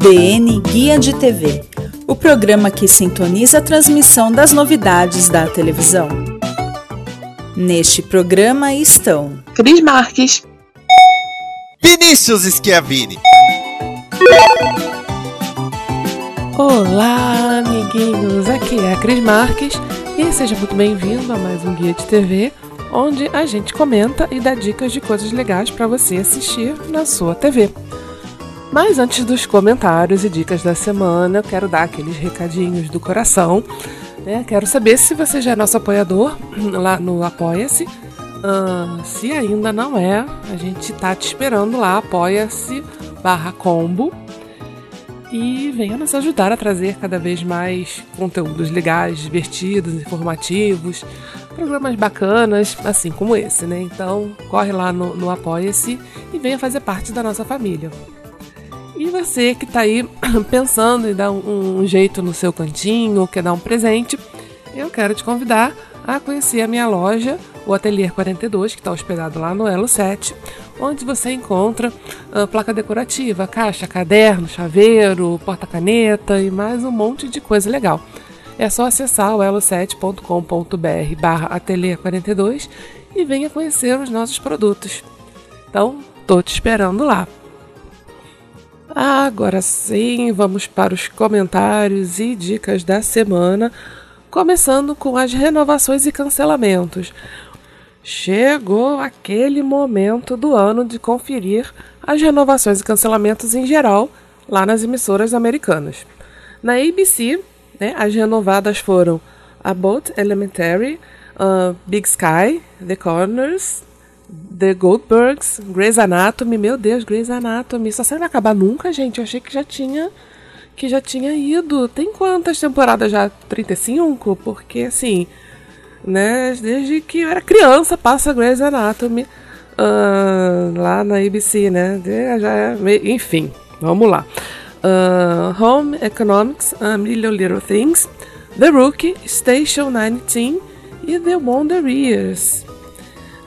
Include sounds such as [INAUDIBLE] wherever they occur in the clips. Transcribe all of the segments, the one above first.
DN Guia de TV o programa que sintoniza a transmissão das novidades da televisão. Neste programa estão Cris Marques, Vinícius Schiavini. Olá, amiguinhos! Aqui é a Cris Marques e seja muito bem-vindo a mais um Guia de TV, onde a gente comenta e dá dicas de coisas legais para você assistir na sua TV. Mas antes dos comentários e dicas da semana, eu quero dar aqueles recadinhos do coração. Né? Quero saber se você já é nosso apoiador [CLEARS THROAT] lá no Apoia-se. Uh, se ainda não é, a gente tá te esperando lá, apoia-se barra combo e venha nos ajudar a trazer cada vez mais conteúdos legais, divertidos, informativos, programas bacanas, assim como esse, né? Então, corre lá no, no Apoia-se e venha fazer parte da nossa família. E você que está aí [CLEARS THROAT] pensando em dar um, um jeito no seu cantinho, quer dar um presente, eu quero te convidar a conhecer a minha loja, o Atelier 42, que está hospedado lá no Elo 7, onde você encontra uh, placa decorativa, caixa, caderno, chaveiro, porta-caneta e mais um monte de coisa legal. É só acessar o elo7.com.br barra atelier 42 e venha conhecer os nossos produtos. Então, tô te esperando lá. Agora sim, vamos para os comentários e dicas da semana, começando com as renovações e cancelamentos. Chegou aquele momento do ano de conferir as renovações e cancelamentos em geral lá nas emissoras americanas. Na ABC, né, as renovadas foram About Elementary, uh, Big Sky, The Corners, The Goldbergs, Grey's Anatomy, meu Deus, Grey's Anatomy. Essa série vai acabar nunca, gente. Eu achei que já tinha que já tinha ido. Tem quantas temporadas já? 35? Porque assim, né, desde que eu era criança passa Grey's Anatomy uh, lá na ABC, né? Já é, enfim, vamos lá. Uh, Home Economics, A Million Little Things, The Rookie, Station 19 e The Wonder Years.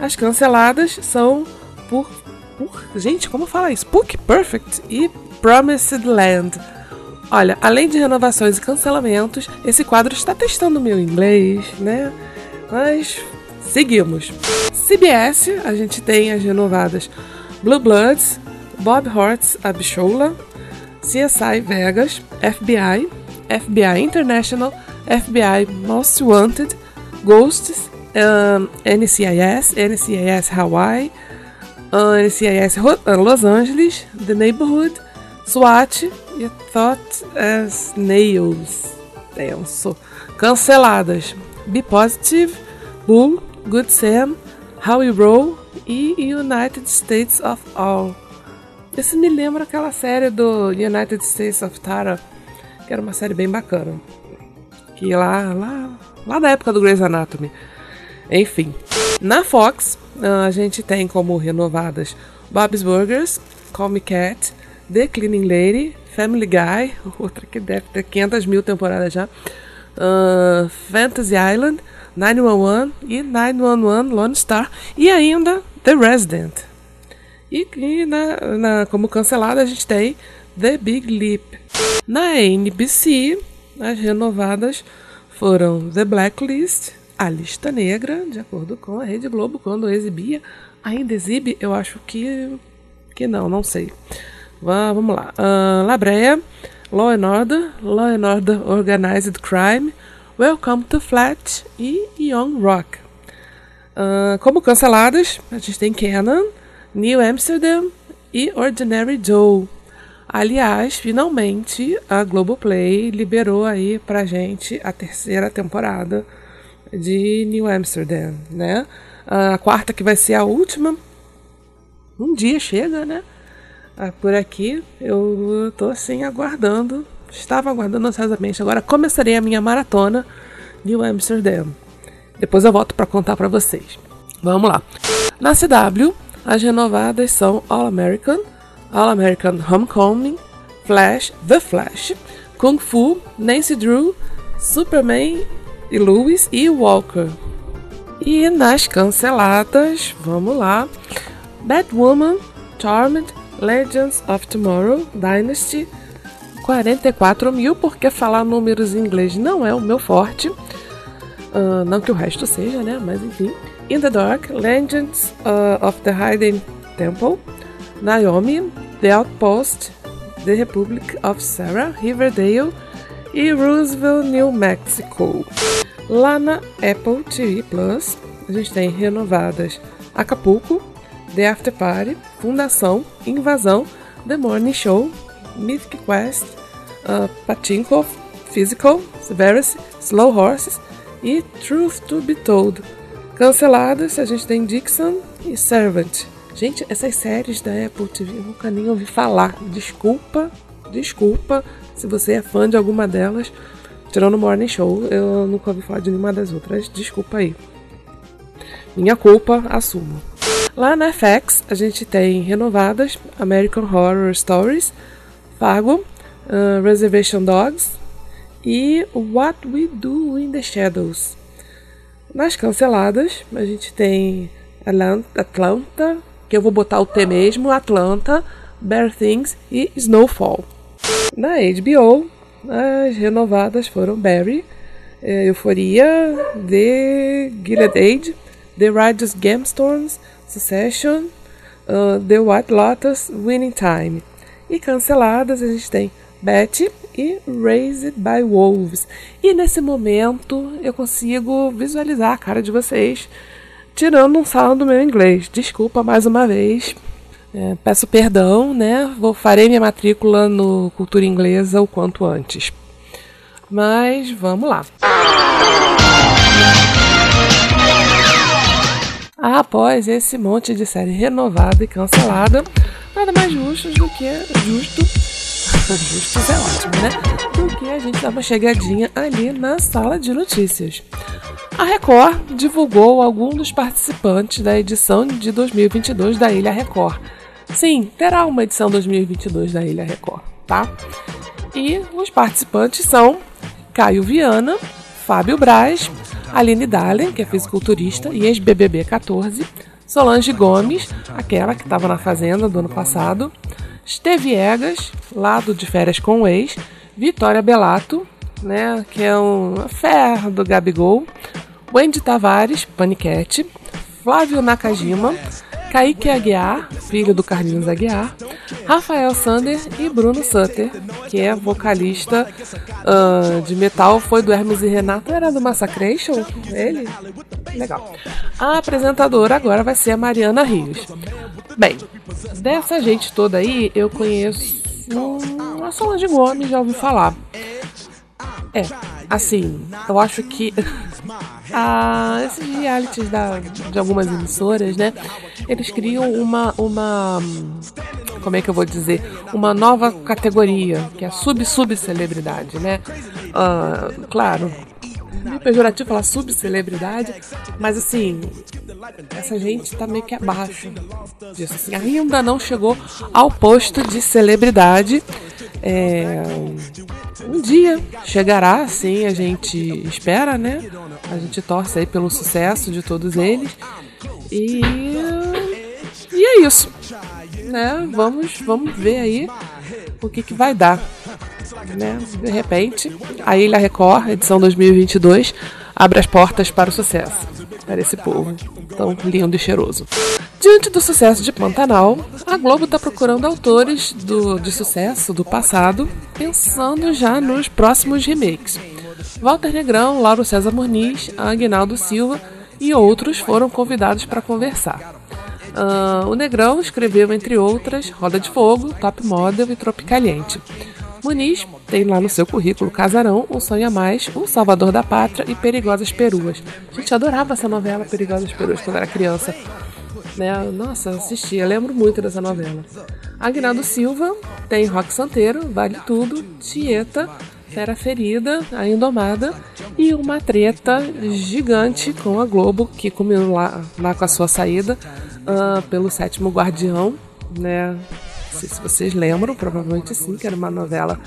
As canceladas são por, por. Gente, como fala isso? Book Perfect e Promised Land. Olha, além de renovações e cancelamentos, esse quadro está testando meu inglês, né? Mas seguimos. CBS, a gente tem as renovadas Blue Bloods, Bob Hort's Abishola, CSI Vegas, FBI, FBI International, FBI Most Wanted, Ghosts um, NCIS, NCIS Hawaii, uh, NCIS Los Angeles, The Neighborhood, SWAT e Thought as Nails. Tenso. Canceladas. Be Positive, Bull, Good Sam, How We Roll e United States of All. Esse me lembra aquela série do United States of Tara, que era uma série bem bacana. Que lá, lá, lá da época do Grey's Anatomy. Enfim. Na Fox, a gente tem como renovadas Bob's Burgers, Call Me Cat, The Cleaning Lady, Family Guy, [LAUGHS] outra que deve ter 500 mil temporadas já, uh, Fantasy Island, 911 e 911 Lone Star e ainda The Resident. E, e na, na, como cancelada a gente tem The Big Leap. Na NBC, as renovadas foram The Blacklist, a lista negra, de acordo com a Rede Globo, quando exibia. Ainda exibe? Eu acho que, que não, não sei. Vamos lá. Uh, Labreia, Law and Order, Law and Order Organized Crime, Welcome to Flat e Young Rock. Uh, como canceladas, a gente tem Canon, New Amsterdam e Ordinary Joe. Aliás, finalmente a Globoplay liberou aí pra gente a terceira temporada de New Amsterdam, né? A quarta que vai ser a última um dia chega, né? Ah, por aqui eu tô assim aguardando, estava aguardando ansiosamente. Agora começarei a minha maratona New Amsterdam. Depois eu volto para contar para vocês. Vamos lá. Na CW, as renovadas são All American, All American Homecoming, Flash, The Flash, Kung Fu, Nancy Drew, Superman e Lewis e Walker. E nas canceladas, vamos lá. Batwoman, Charmed, Legends of Tomorrow, Dynasty, 44 mil, porque falar números em inglês não é o meu forte. Uh, não que o resto seja, né? Mas enfim. In the Dark, Legends uh, of the Hidden Temple, Naomi, The Outpost, The Republic of Sarah, Riverdale e Roosevelt, New Mexico. Lá na Apple TV Plus, a gente tem renovadas Acapulco, The After Party, Fundação, Invasão, The Morning Show, Mythic Quest, uh, Pachinko, Physical, Severus, Slow Horses e Truth to Be Told. Canceladas, a gente tem Dixon e Servant. Gente, essas séries da Apple TV eu nunca nem ouvi falar. Desculpa, desculpa se você é fã de alguma delas. Tirando o Morning Show, eu nunca ouvi falar de nenhuma das outras. Desculpa aí. Minha culpa, assumo. Lá na FX, a gente tem renovadas American Horror Stories, Fargo, uh, Reservation Dogs e What We Do in the Shadows. Nas canceladas, a gente tem Atlanta, que eu vou botar o T mesmo, Atlanta, Bear Things e Snowfall. Na HBO, as renovadas foram Barry, eh, Euforia, The Gilded Age, The Righteous Gemstones, Succession, uh, The White Lotus, Winning Time. E canceladas a gente tem Betty e Raised by Wolves. E nesse momento eu consigo visualizar a cara de vocês tirando um sal do meu inglês. Desculpa mais uma vez. É, peço perdão, né? Vou farei minha matrícula no Cultura Inglesa o quanto antes. Mas vamos lá. Após esse monte de série renovada e cancelada, nada mais justo do que justo [LAUGHS] justos é ótimo, né? Do que a gente dar uma chegadinha ali na sala de notícias. A Record divulgou alguns dos participantes da edição de 2022 da Ilha Record. Sim, terá uma edição 2022 da Ilha Record, tá? E os participantes são Caio Viana, Fábio Braz, Aline Dahlen, que é fisiculturista e ex-BBB 14, Solange Gomes, aquela que estava na Fazenda do ano passado, Esteve Egas, lá do De Férias com o Ex, Vitória Belato, né, que é um fé do Gabigol, Wendy Tavares, Paniquete, Flávio Nakajima, Kaique Aguiar, filho do Carlinhos Aguiar, Rafael Sander e Bruno Sutter, que é vocalista uh, de metal, foi do Hermes e Renato, era do Massacration, ele? Legal. A apresentadora agora vai ser a Mariana Rios. Bem, dessa gente toda aí, eu conheço a Solange Gomes, já ouvi falar. É, assim, eu acho que [LAUGHS] ah, esses realities da, de algumas emissoras, né? Eles criam uma, uma. Como é que eu vou dizer? Uma nova categoria, que é a sub-sub-celebridade, né? Ah, claro, meio pejorativo falar subcelebridade, mas assim, essa gente tá meio que abaixo disso. Assim, ainda não chegou ao posto de celebridade. É, um dia chegará, assim, a gente espera, né? A gente torce aí pelo sucesso de todos eles. E, e é isso. Né? Vamos, vamos ver aí o que, que vai dar. Né? De repente, a Ilha Record, edição 2022, abre as portas para o sucesso, para esse povo tão lindo e cheiroso. Diante do sucesso de Pantanal, a Globo está procurando autores do, de sucesso do passado, pensando já nos próximos remakes. Walter Negrão, Lauro César Muniz, Aguinaldo Silva e outros foram convidados para conversar. Uh, o Negrão escreveu, entre outras, Roda de Fogo, Top Model e Tropicaliente. Muniz tem lá no seu currículo Casarão, Um Sonho a Mais, O Salvador da Pátria e Perigosas Peruas. Gente, eu adorava essa novela Perigosas Peruas quando era criança. Né? Nossa, assisti, eu lembro muito dessa novela. Agnaldo Silva tem Rock Santeiro, Vale Tudo, Tieta, Fera Ferida, A Indomada e uma treta gigante com a Globo, que comeu lá, lá com a sua saída uh, pelo Sétimo Guardião, né? Sei se vocês lembram, provavelmente sim, que era uma novela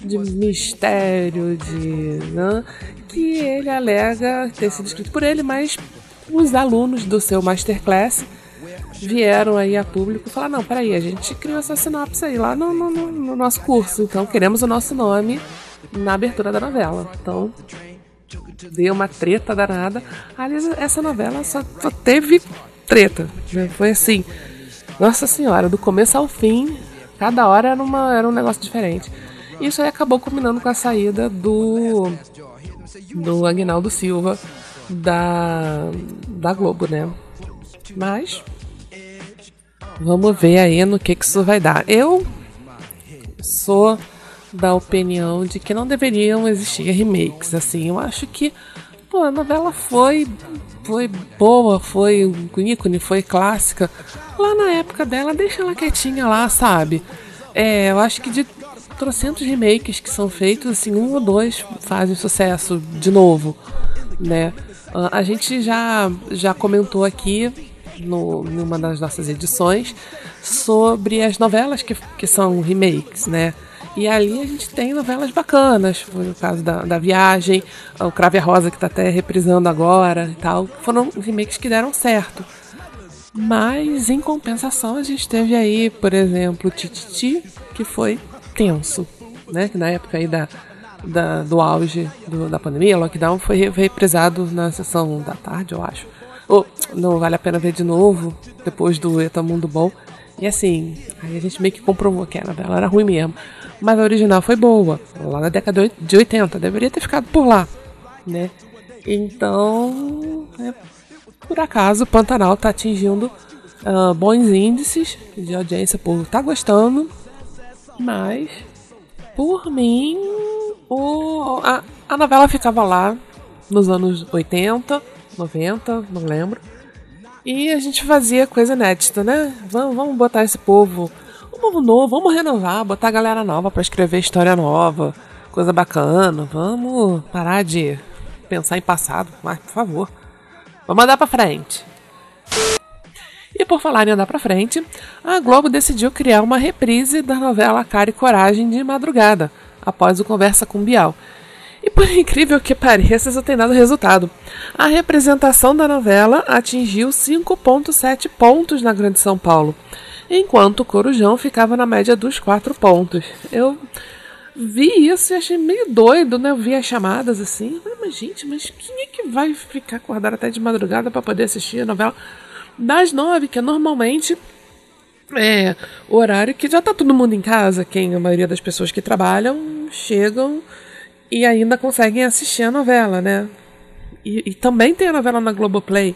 de mistério, de. Né, que ele alega ter sido escrito por ele, mas os alunos do seu masterclass vieram aí a público falaram: não, peraí, a gente criou essa sinopse aí lá no, no, no nosso curso, então queremos o nosso nome na abertura da novela. Então, deu uma treta danada. Aliás, essa novela só, só teve treta. Né? Foi assim, nossa senhora, do começo ao fim, cada hora era, uma, era um negócio diferente. Isso aí acabou combinando com a saída do do Agnaldo Silva da, da Globo, né? Mas vamos ver aí no que, que isso vai dar. Eu sou da opinião de que não deveriam existir remakes. Assim, eu acho que pô, a novela foi foi boa, foi um ícone, foi clássica. Lá na época dela, deixa ela quietinha lá, sabe? É, eu acho que de trocentos remakes que são feitos, assim, um ou dois fazem sucesso de novo, né? A gente já, já comentou aqui no, numa das nossas edições sobre as novelas que, que são remakes, né? E ali a gente tem novelas bacanas, foi o caso da, da Viagem, o Crave a Rosa, que está até reprisando agora e tal. Foram remakes que deram certo. Mas, em compensação, a gente teve aí, por exemplo, Tititi, que foi tenso, né? Que na época aí da, da do auge do, da pandemia, lockdown, foi reprisado na sessão da tarde, eu acho. Ou, não vale a pena ver de novo, depois do Eta Mundo Bom. E assim, aí a gente meio que comprovou que a novela era ruim mesmo mas a original foi boa, lá na década de 80, deveria ter ficado por lá, né? Então, é, por acaso, Pantanal está atingindo uh, bons índices de audiência, por estar tá gostando, mas, por mim, o, a, a novela ficava lá nos anos 80, 90, não lembro. E a gente fazia coisa inédita, né? Vamos, vamos botar esse povo povo novo, vamos renovar, botar a galera nova para escrever história nova, coisa bacana. Vamos parar de pensar em passado, mas por favor. Vamos andar para frente. E por falar em andar para frente, a Globo decidiu criar uma reprise da novela Cara e Coragem de madrugada, após o Conversa com Bial. E por incrível que pareça, isso tem dado resultado. A representação da novela atingiu 5,7 pontos na Grande São Paulo enquanto o Corujão ficava na média dos quatro pontos. Eu vi isso e achei meio doido, né? Eu vi as chamadas assim. Mas gente, mas quem é que vai ficar acordado até de madrugada para poder assistir a novela das nove, que é normalmente é o horário que já tá todo mundo em casa, quem a maioria das pessoas que trabalham chegam e ainda conseguem assistir a novela, né? E, e também tem a novela na Globoplay.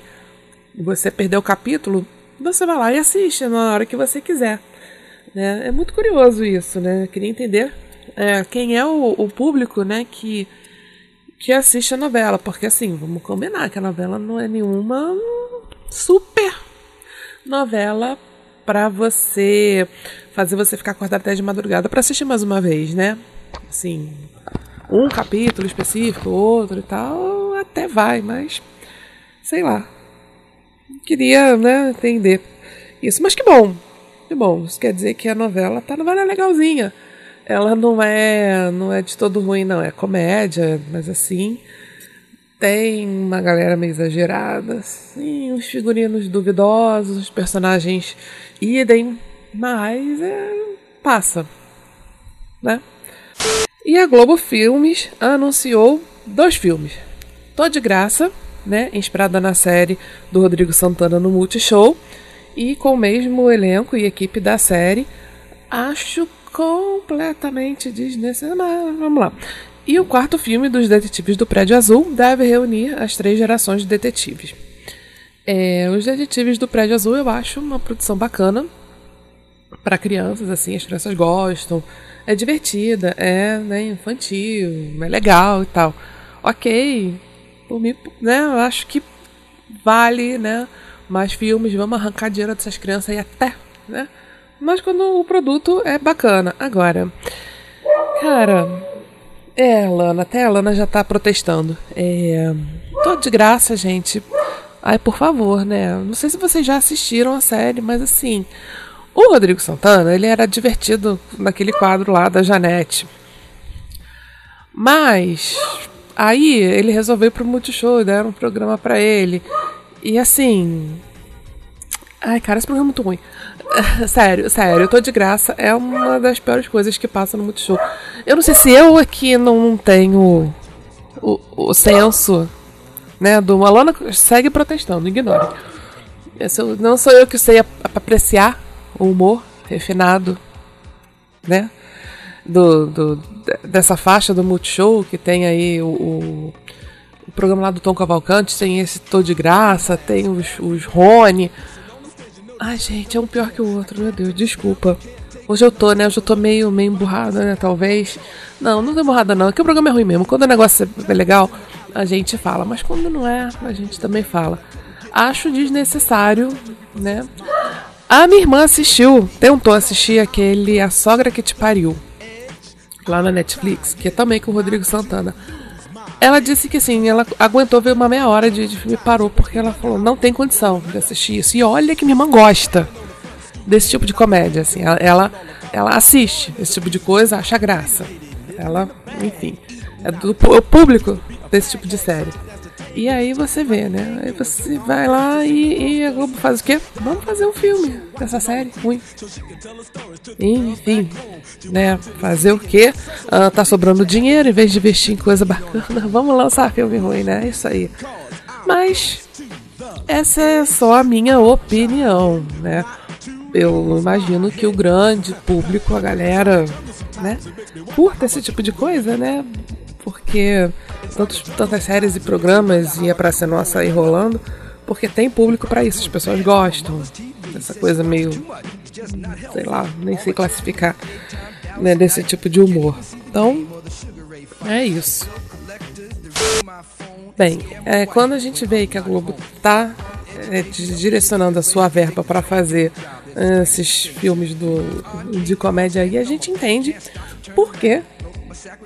Você perdeu o capítulo, você vai lá e assiste na hora que você quiser. Né? É muito curioso isso, né? Eu queria entender é, quem é o, o, público né, que, que assiste a novela. Porque assim, vamos combinar que a novela não é nenhuma super novela para você fazer você ficar acordado até de madrugada para assistir mais uma vez, né? Assim, um capítulo específico, outro e tal, até vai, mas sei lá queria né, entender isso. Mas que bom, que bom. Isso quer dizer que a novela tá novela legalzinha. Ela não é, não é de todo ruim, não. É comédia, mas assim tem uma galera meio exagerada, assim, uns figurinos duvidosos, os personagens idem, mas é, passa, né? E a Globo Filmes anunciou dois filmes. Tô de graça, né, inspirada na série do Rodrigo Santana no Multishow e com o mesmo elenco e equipe da série. Acho completamente desnecessário, mas vamos lá. E o quarto filme dos Detetives do Prédio Azul deve reunir as três gerações de detetives. É, os Detetives do Prédio Azul eu acho uma produção bacana para crianças, assim, as crianças gostam, é divertida, é né, infantil, é legal e tal. Ok, por mim, né, eu acho que vale, né, mais filmes, vamos arrancar dinheiro dessas crianças aí até, né? Mas quando o produto é bacana. Agora, cara, é, Lana, até a Lana já tá protestando. É, tô de graça, gente. Ai, por favor, né? Não sei se vocês já assistiram a série, mas assim, o Rodrigo Santana, ele era divertido naquele quadro lá da Janete. Mas aí ele resolveu ir pro Multishow, deram um programa para ele. E assim, ai, cara, esse programa é muito ruim. [LAUGHS] sério, sério, eu tô de graça. É uma das piores coisas que passa no Multishow. Eu não sei se eu aqui não tenho o, o senso, né, do Alana segue protestando, ignore. Não sou eu que sei apreciar humor refinado, né, do, do dessa faixa do Multishow que tem aí o, o, o, programa lá do Tom Cavalcante, tem esse Tô de Graça, tem os, os Rony Ai, gente, é um pior que o outro, meu Deus, desculpa. Hoje eu tô, né? Hoje eu tô meio, meio emburrada, né? Talvez. Não, não tô emburrada, não. É que o programa é ruim mesmo. Quando o negócio é legal, a gente fala. Mas quando não é, a gente também fala. Acho desnecessário, né? A minha irmã assistiu, tentou assistir aquele A Sogra que Te Pariu. Lá na Netflix, que é também com o Rodrigo Santana. Ela disse que assim, ela aguentou ver uma meia hora de, de filme e parou, porque ela falou, não tem condição de assistir isso. E olha que minha irmã gosta desse tipo de comédia, assim. Ela, ela, ela assiste esse tipo de coisa, acha graça. Ela, enfim, é do público desse tipo de série. E aí você vê, né? Aí você vai lá e, e a Globo faz o quê? Vamos fazer um filme dessa série ruim. Enfim, né? Fazer o quê? Uh, tá sobrando dinheiro em vez de investir em coisa bacana. [LAUGHS] Vamos lançar filme ruim, né? É isso aí. Mas essa é só a minha opinião, né? Eu imagino que o grande público, a galera, né, curta esse tipo de coisa, né? Porque tantos, tantas séries e programas e a Praça Nossa aí rolando, porque tem público para isso, as pessoas gostam dessa coisa meio, sei lá, nem sei classificar, né, desse tipo de humor. Então, é isso. Bem, é, quando a gente vê que a Globo tá é, direcionando a sua verba para fazer é, esses filmes do, de comédia aí, a gente entende por quê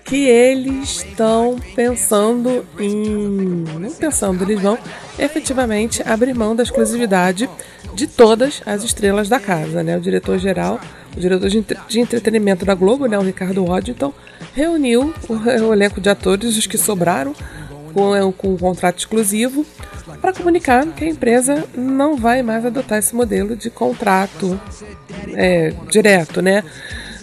que eles estão pensando em. Não pensando, eles vão efetivamente abrir mão da exclusividade de todas as estrelas da casa. Né? O diretor-geral, o diretor de, de, entretenimento da Globo, né, o Ricardo Waddington, reuniu o, o elenco de atores, os que sobraram, com, com um contrato exclusivo, para comunicar que a empresa não vai mais adotar esse modelo de contrato é, direto, né?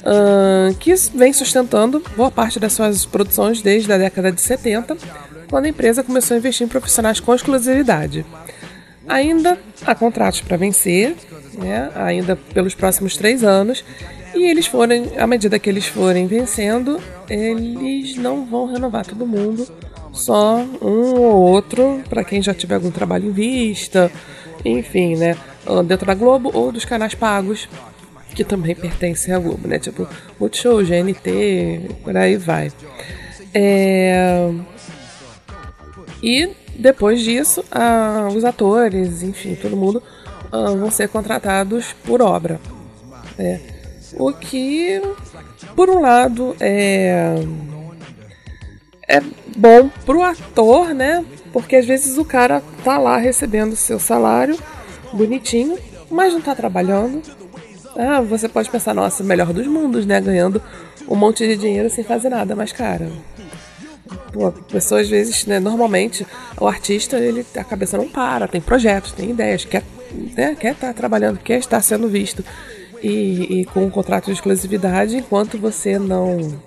Uh, que vem sustentando boa parte das suas produções desde a década de 70, quando a empresa começou a investir em profissionais com exclusividade. Ainda há contratos para vencer, né, ainda pelos próximos três anos, e eles forem, à medida que eles forem vencendo, eles não vão renovar todo mundo, só um ou outro, para quem já tiver algum trabalho em vista, enfim, né, dentro da Globo ou dos canais pagos que também pertencem à Globo, né? Tipo, Multishow, GNT, por aí vai. É... E depois disso, os atores, enfim, todo mundo ah, vão ser contratados por obra. Né? O que, por um lado, é, é bom pro ator, né? Porque às vezes o cara tá lá recebendo seu salário bonitinho, mas não tá trabalhando, ah, você pode pensar, nossa, melhor dos mundos, né? Ganhando um monte de dinheiro sem fazer nada, mas cara. Pô, a pessoa às vezes, né, normalmente, o artista, ele, a cabeça não para, tem projetos, tem ideias, quer né, quer estar tá trabalhando, quer estar sendo visto. E, e, com um contrato de exclusividade, enquanto você não.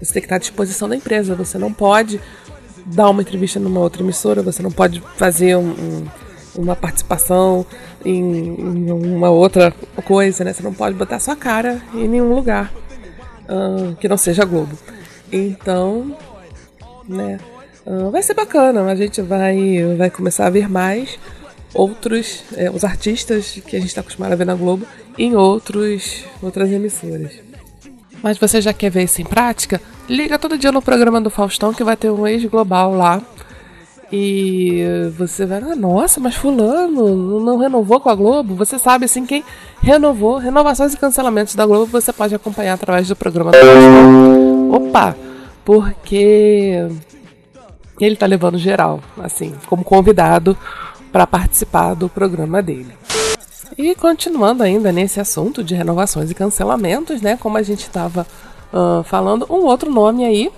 Você tem que estar à disposição da empresa, você não pode dar uma entrevista numa outra emissora, você não pode fazer um, um uma participação em, em, uma outra coisa, né? Você não pode botar sua cara em nenhum lugar uh, que não seja Globo. Então, né? Uh, vai ser bacana, a gente vai, vai começar a ver mais outros, é, os artistas que a gente está acostumado a ver na Globo em outros, outras emissoras. Mas você já quer ver isso em prática? Liga todo dia no programa do Faustão que vai ter um ex-global lá e você vai, ah, nossa, mas fulano não renovou com a Globo? Você sabe assim quem renovou, renovações e cancelamentos da Globo, você pode acompanhar através do programa Opa, porque ele tá levando geral, assim, como convidado para participar do programa dele. E continuando ainda nesse assunto de renovações e cancelamentos, né, como a gente estava uh, falando, um outro nome aí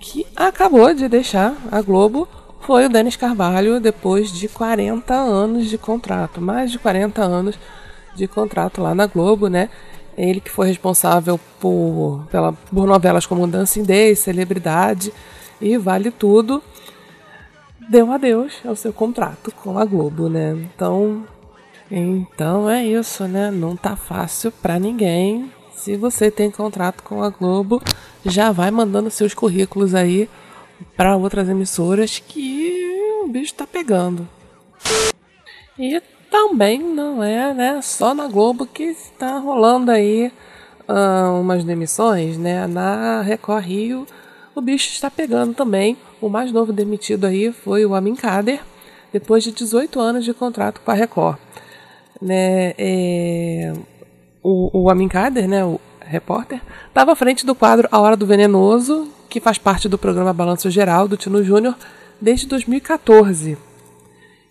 que acabou de deixar a Globo foi o Denis Carvalho depois de 40 anos de contrato, mais de 40 anos de contrato lá na Globo, né? Ele que foi responsável por, pela, por novelas como Dancing Day, Celebridade e Vale Tudo, deu adeus ao seu contrato com a Globo, né? Então, então é isso, né? Não tá fácil para ninguém. Se você tem contrato com a Globo, já vai mandando seus currículos aí para outras emissoras que o bicho está pegando. E também não é né, só na Globo que está rolando aí uh, umas demissões, né? Na Record Rio o bicho está pegando também. O mais novo demitido aí foi o Amin Kader, depois de 18 anos de contrato com a Record. Né, é, o, o Amin Kader, né, o repórter, estava à frente do quadro A Hora do Venenoso, que faz parte do programa Balanço Geral do Tino Júnior desde 2014.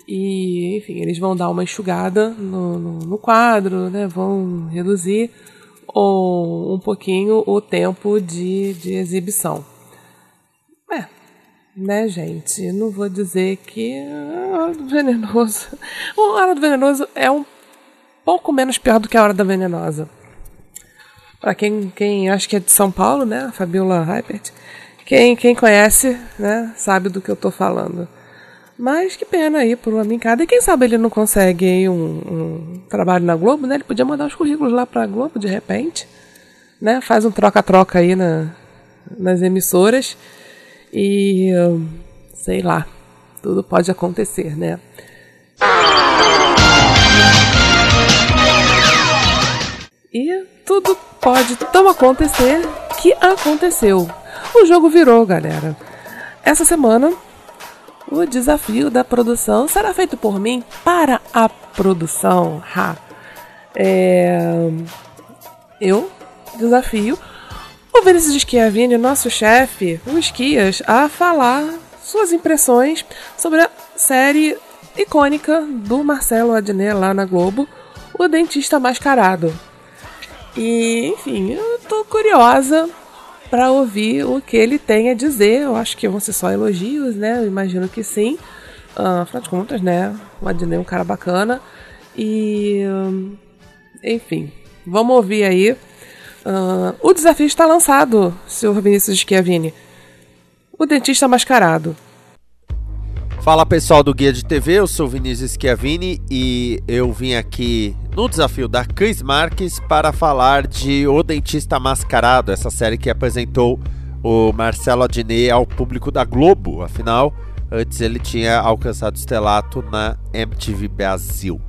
E, enfim, eles vão dar uma enxugada no, no, no quadro, né? vão reduzir ou um pouquinho o tempo de, de exibição. É, né, gente? Não vou dizer que a Hora do Venenoso. [LAUGHS] A Hora do Venenoso é um pouco menos pior do que a Hora da Venenosa. Para quem, quem acha que é de São Paulo, né? A Fabiola Hypert. Quem, quem conhece, né? Sabe do que eu tô falando. Mas que pena aí por uma mincada. E quem sabe ele não consegue aí um, um, trabalho na Globo, né? Ele podia mandar os currículos lá pra Globo de repente. Né? Faz um troca-troca aí na, nas emissoras. E sei lá. Tudo pode acontecer, né? E tudo pode tão acontecer que aconteceu. O jogo virou, galera. Essa semana, o desafio da produção será feito por mim para a produção. Ha. É... Eu desafio o Vinícius Schiavini, nosso chefe, o Esquias, a falar suas impressões sobre a série icônica do Marcelo Adnet lá na Globo, O Dentista Mascarado. E, enfim, eu tô curiosa para ouvir o que ele tem a dizer. Eu acho que vão ser só elogios, né? Eu imagino que sim. Uh, afinal de contas, né? O Adnei é um cara bacana. E. enfim, vamos ouvir aí. Uh, o desafio está lançado, senhor Vinícius Schiavini. O dentista mascarado. Fala pessoal do Guia de TV, eu sou Vinícius Schiavini e eu vim aqui no desafio da Cris Marques para falar de O Dentista Mascarado, essa série que apresentou o Marcelo Adnet ao público da Globo. Afinal, antes ele tinha alcançado estelato na MTV Brasil.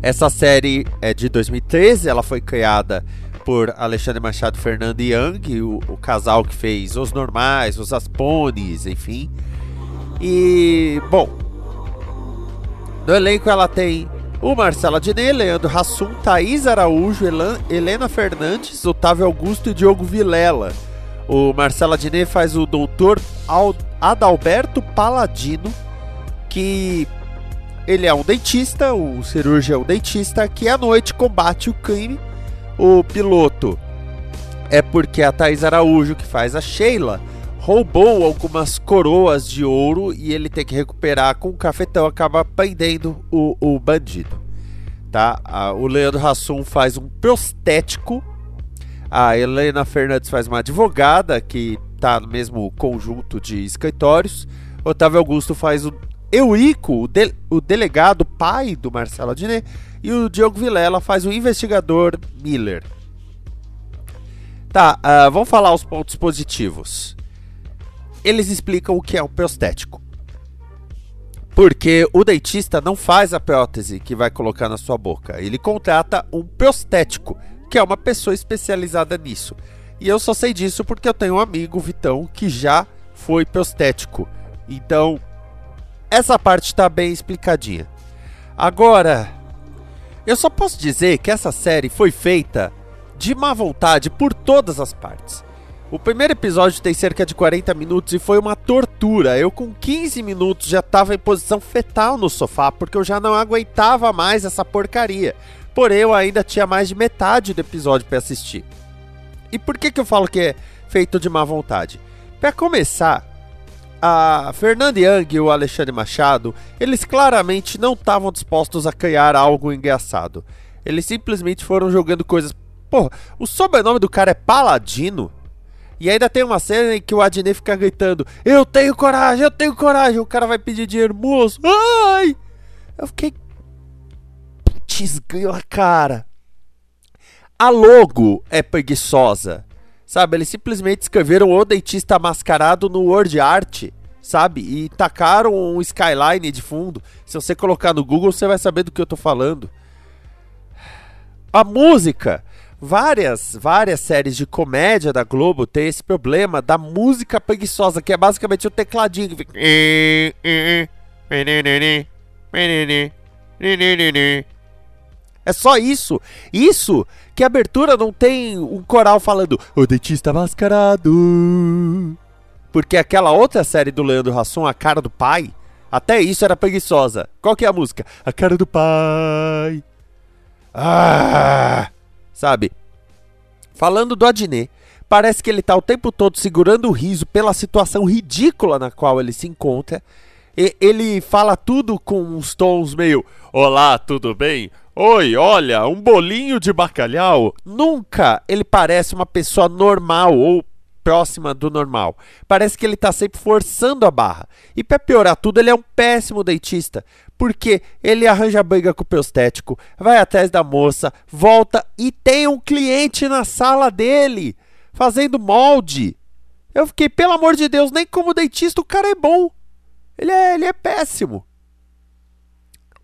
Essa série é de 2013, ela foi criada por Alexandre Machado Fernando Young, o, o casal que fez Os Normais, Os Aspones, enfim. E, bom, no elenco ela tem o Marcelo Adnet, Leandro Hassum, Thaís Araújo, Helena Fernandes, Otávio Augusto e Diogo Vilela. O Marcelo Adnet faz o doutor Adalberto Paladino, que ele é um dentista, o cirurgião dentista, que à noite combate o crime. O piloto é porque a Thaís Araújo, que faz a Sheila, roubou algumas coroas de ouro e ele tem que recuperar com o cafetão, acaba prendendo o, o bandido. Tá? o Leandro Hassum faz um prostético, a Helena Fernandes faz uma advogada que está no mesmo conjunto de escritórios, Otávio Augusto faz o Eurico, o, de, o delegado pai do Marcelo Adnet, e o Diogo Vilela faz o investigador Miller. Tá, uh, vamos falar os pontos positivos eles explicam o que é um prostético. Porque o dentista não faz a prótese que vai colocar na sua boca. Ele contrata um prostético, que é uma pessoa especializada nisso. E eu só sei disso porque eu tenho um amigo, Vitão, que já foi prostético Então, essa parte está bem explicadinha. Agora, eu só posso dizer que essa série foi feita de má vontade por todas as partes. O primeiro episódio tem cerca de 40 minutos e foi uma tortura. Eu, com 15 minutos, já estava em posição fetal no sofá porque eu já não aguentava mais essa porcaria. Porém, eu ainda tinha mais de metade do episódio para assistir. E por que, que eu falo que é feito de má vontade? Para começar, a Fernanda Young e o Alexandre Machado, eles claramente não estavam dispostos a criar algo engraçado. Eles simplesmente foram jogando coisas. Porra, o sobrenome do cara é Paladino? E ainda tem uma cena em que o Adnei fica gritando: Eu tenho coragem, eu tenho coragem. O cara vai pedir dinheiro, moço. Ai! Eu fiquei. Putz, cara. A logo é preguiçosa. Sabe? Eles simplesmente escreveram o dentista mascarado no Word Art. Sabe? E tacaram um skyline de fundo. Se você colocar no Google, você vai saber do que eu tô falando. A música Várias, várias séries de comédia da Globo tem esse problema da música preguiçosa, que é basicamente o tecladinho que fica. É só isso. Isso que a abertura não tem um coral falando O dentista mascarado. Porque aquela outra série do Leandro Hassum, A Cara do Pai, até isso era preguiçosa. Qual que é a música? A Cara do Pai. Ah! Sabe? Falando do Adnet, parece que ele tá o tempo todo segurando o riso pela situação ridícula na qual ele se encontra. E ele fala tudo com uns tons meio: Olá, tudo bem? Oi, olha, um bolinho de bacalhau. Nunca ele parece uma pessoa normal ou próxima do normal. Parece que ele está sempre forçando a barra. E para piorar tudo, ele é um péssimo dentista, porque ele arranja briga com o prostético, vai atrás da moça, volta e tem um cliente na sala dele fazendo molde. Eu fiquei, pelo amor de Deus, nem como dentista o cara é bom. Ele é, ele é péssimo.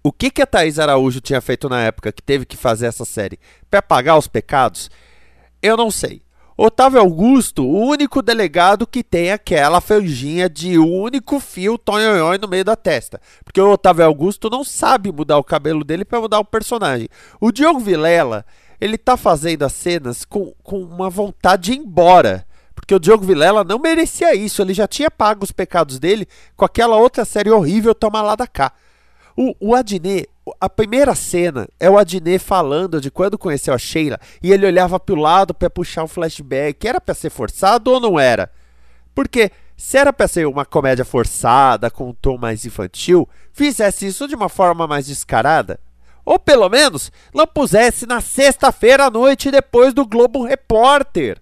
O que, que a Thaís Araújo tinha feito na época que teve que fazer essa série? Para pagar os pecados? Eu não sei. Otávio Augusto, o único delegado que tem aquela franjinha de único fio tonhonhon no meio da testa. Porque o Otávio Augusto não sabe mudar o cabelo dele para mudar o personagem. O Diogo Vilela, ele tá fazendo as cenas com, com uma vontade de ir embora. Porque o Diogo Vilela não merecia isso. Ele já tinha pago os pecados dele com aquela outra série horrível Toma Lá da Cá. O, o Adnet, a primeira cena é o Adnet falando de quando conheceu a Sheila e ele olhava para o lado para puxar um flashback. Era para ser forçado ou não era? Porque se era para ser uma comédia forçada, com um tom mais infantil, fizesse isso de uma forma mais descarada. Ou pelo menos não pusesse na sexta-feira à noite depois do Globo Repórter.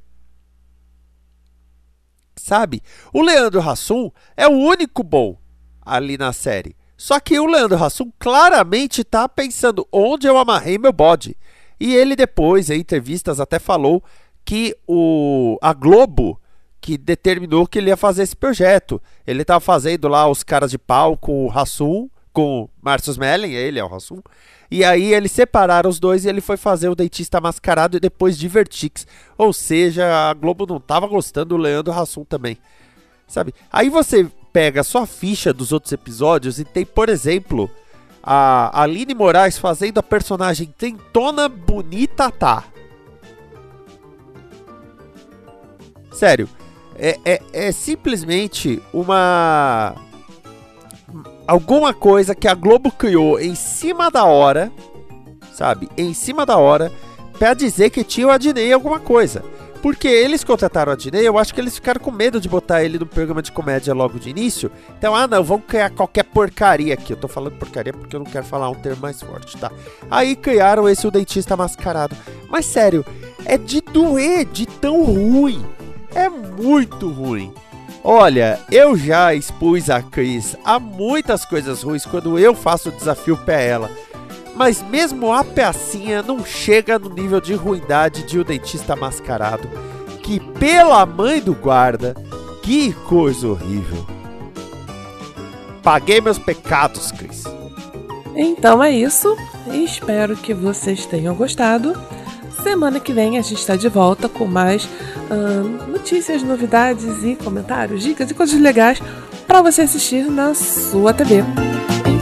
Sabe? O Leandro Hassum é o único bom ali na série. Só que o Leandro Hassum claramente está pensando onde eu amarrei meu bode. E ele depois, em entrevistas, até falou que o, a Globo que determinou que ele ia fazer esse projeto. Ele estava fazendo lá os caras de pau com o Hassum, com o Márcio Smelling, ele é o Hassum. E aí eles separaram os dois e ele foi fazer o Dentista Mascarado e depois Divertix. Ou seja, a Globo não estava gostando do Leandro Hassum também. Sabe? Aí você pega só a ficha dos outros episódios e tem, por exemplo, a Aline Moraes fazendo a personagem Tentona Bonita Tá. Sério, é, é, é simplesmente uma. Alguma coisa que a Globo criou em cima da hora, sabe? Em cima da hora, pra dizer que tinha o Adnei alguma coisa. Porque eles contrataram a Disney, eu acho que eles ficaram com medo de botar ele no programa de comédia logo de início. Então, ah não, vamos criar qualquer porcaria aqui. Eu tô falando porcaria porque eu não quero falar um termo mais forte, tá? Aí criaram esse o dentista mascarado. Mas sério, é de doer, de tão ruim. É muito ruim. Olha, eu já expus a Cris a muitas coisas ruins quando eu faço o desafio pra ela. Mas mesmo a pecinha não chega no nível de ruindade de o dentista mascarado. Que pela mãe do guarda, que coisa horrível. Paguei meus pecados, Cris. Então é isso. Espero que vocês tenham gostado. Semana que vem a gente está de volta com mais notícias, novidades e comentários, dicas e coisas legais para você assistir na sua TV.